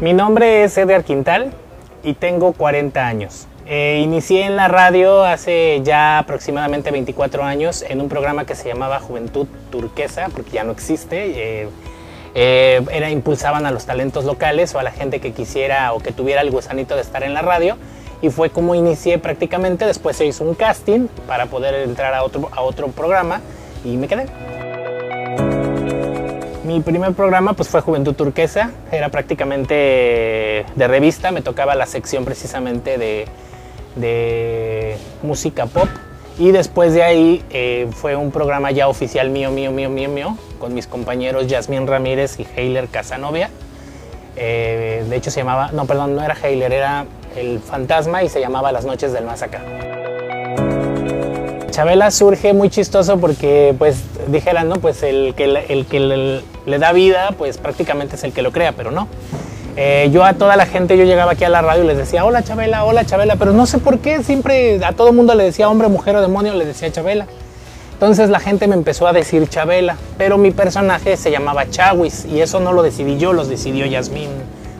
Mi nombre es Edgar Quintal y tengo 40 años. Eh, inicié en la radio hace ya aproximadamente 24 años en un programa que se llamaba Juventud Turquesa, porque ya no existe. Eh, eh, era, impulsaban a los talentos locales o a la gente que quisiera o que tuviera el gusanito de estar en la radio. Y fue como inicié prácticamente. Después se hizo un casting para poder entrar a otro, a otro programa y me quedé. Mi primer programa pues fue Juventud Turquesa, era prácticamente de revista, me tocaba la sección precisamente de, música pop y después de ahí eh, fue un programa ya oficial mío, mío, mío, mío, mío, con mis compañeros Yasmín Ramírez y Heiler Casanovia. Eh, de hecho se llamaba, no, perdón, no era Heiler, era El Fantasma y se llamaba Las Noches del Más Acá. Chabela surge muy chistoso porque, pues, dijera, ¿no? Pues el que, el que le, da vida, pues prácticamente es el que lo crea, pero no. Eh, yo a toda la gente, yo llegaba aquí a la radio y les decía, hola Chabela, hola Chabela, pero no sé por qué, siempre a todo mundo le decía hombre, mujer o demonio, le decía Chabela. Entonces la gente me empezó a decir Chabela, pero mi personaje se llamaba Chawis y eso no lo decidí yo, lo decidió Yasmín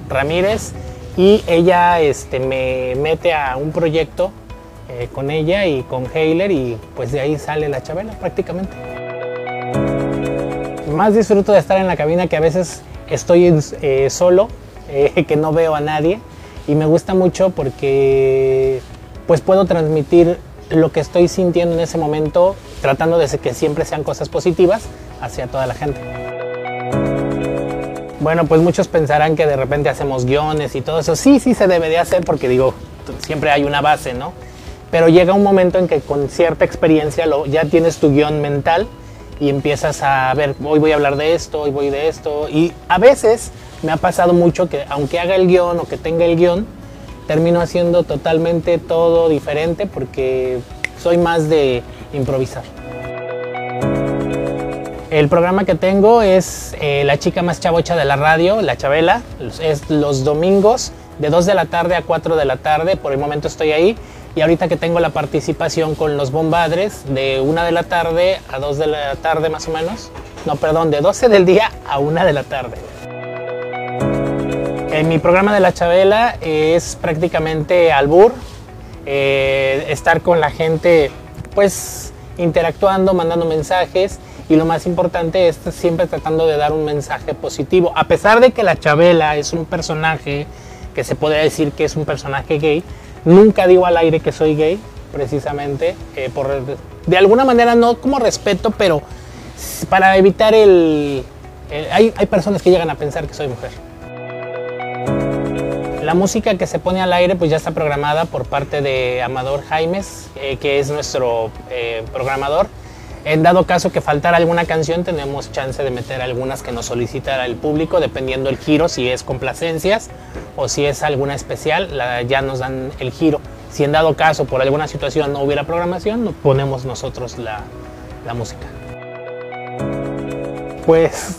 Ramírez y ella este, me mete a un proyecto eh, con ella y con Heiler y pues de ahí sale la Chabela prácticamente. Más disfruto de estar en la cabina que a veces estoy eh, solo, eh, que no veo a nadie y me gusta mucho porque pues puedo transmitir lo que estoy sintiendo en ese momento tratando de que siempre sean cosas positivas hacia toda la gente. Bueno, pues muchos pensarán que de repente hacemos guiones y todo eso. Sí, sí se debe de hacer porque digo, siempre hay una base, ¿no? pero llega un momento en que con cierta experiencia lo, ya tienes tu guion mental y empiezas a ver, hoy voy a hablar de esto, hoy voy de esto. Y a veces me ha pasado mucho que aunque haga el guion o que tenga el guion, termino haciendo totalmente todo diferente porque soy más de improvisar. El programa que tengo es eh, La chica más chavocha de la radio, La Chabela. Es los domingos de 2 de la tarde a 4 de la tarde. Por el momento estoy ahí y ahorita que tengo la participación con los bombadres de 1 de la tarde a 2 de la tarde más o menos. No, perdón, de 12 del día a 1 de la tarde. En mi programa de la Chabela es prácticamente albur, eh, estar con la gente pues interactuando, mandando mensajes y lo más importante es siempre tratando de dar un mensaje positivo. A pesar de que la Chabela es un personaje que se puede decir que es un personaje gay, Nunca digo al aire que soy gay, precisamente, eh, por, de alguna manera no como respeto, pero para evitar el... hay, personas que llegan a pensar que soy mujer. La música que se pone al aire pues ya está programada por parte de Amador Jaimes, eh, que es nuestro eh, programador. En dado caso que faltara alguna canción, tenemos chance de meter algunas que nos solicita el público, dependiendo el giro, si es complacencias o si es alguna especial, ya nos dan el giro. Si en dado caso por alguna situación no hubiera programación, ponemos nosotros la, música. Pues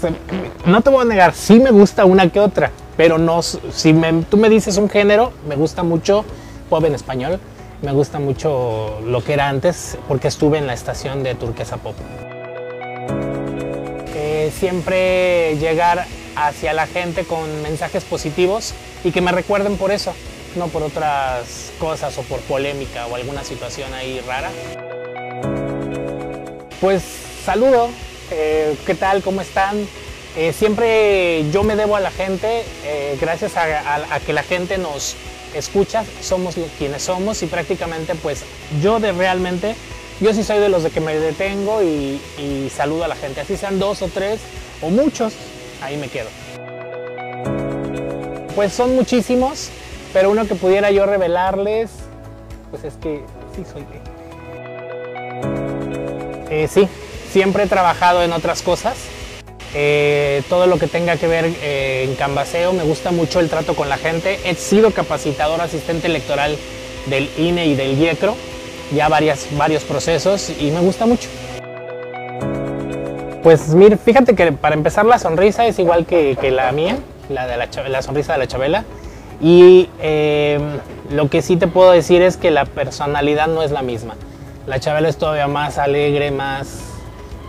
no te voy a negar, sí me gusta una que otra, pero no, si tú me dices un género, me gusta mucho pop en español, me gusta mucho lo que era antes porque estuve en la estación de Turquesa Pop. Eh, siempre llegar hacia la gente con mensajes positivos y que me recuerden por eso, no por otras cosas o por polémica o alguna situación ahí rara. Pues saludo, eh, ¿qué tal? ¿Cómo están? Eh, siempre yo me debo a la gente, gracias a que la gente nos, escuchas, somos quienes somos y prácticamente pues yo de realmente, yo sí soy de los de que me detengo y, saludo a la gente, así sean dos o tres o muchos, ahí me quedo. Pues son muchísimos, pero uno que pudiera yo revelarles, pues es que sí soy. Eh, sí, siempre he trabajado en otras cosas. Eh, todo lo que tenga que ver eh, en Canvaseo, me gusta mucho el trato con la gente. He sido capacitador asistente electoral del INE y del IECRO, ya varias, varios procesos y me gusta mucho. Pues mire, fíjate que para empezar la sonrisa es igual que, la mía, la, de la, sonrisa de la Chabela. Y em, lo que sí te puedo decir es que la personalidad no es la misma. La Chabela es todavía más alegre, más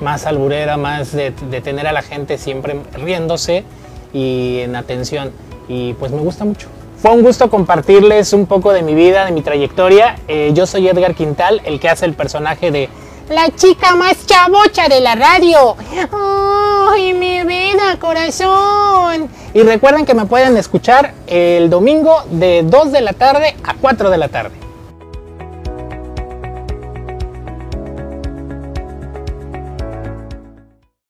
más alburera, más de, tener a la gente siempre riéndose y en atención. y pues me gusta mucho. Fue un gusto compartirles un poco de mi vida, de mi trayectoria. Eh, yo soy Edgar Quintal, el que hace el personaje de la chica más chavocha de la radio. ¡Ay, mi vida, corazón! Y recuerden que me pueden escuchar el domingo de 2 de la tarde a 4 de la tarde.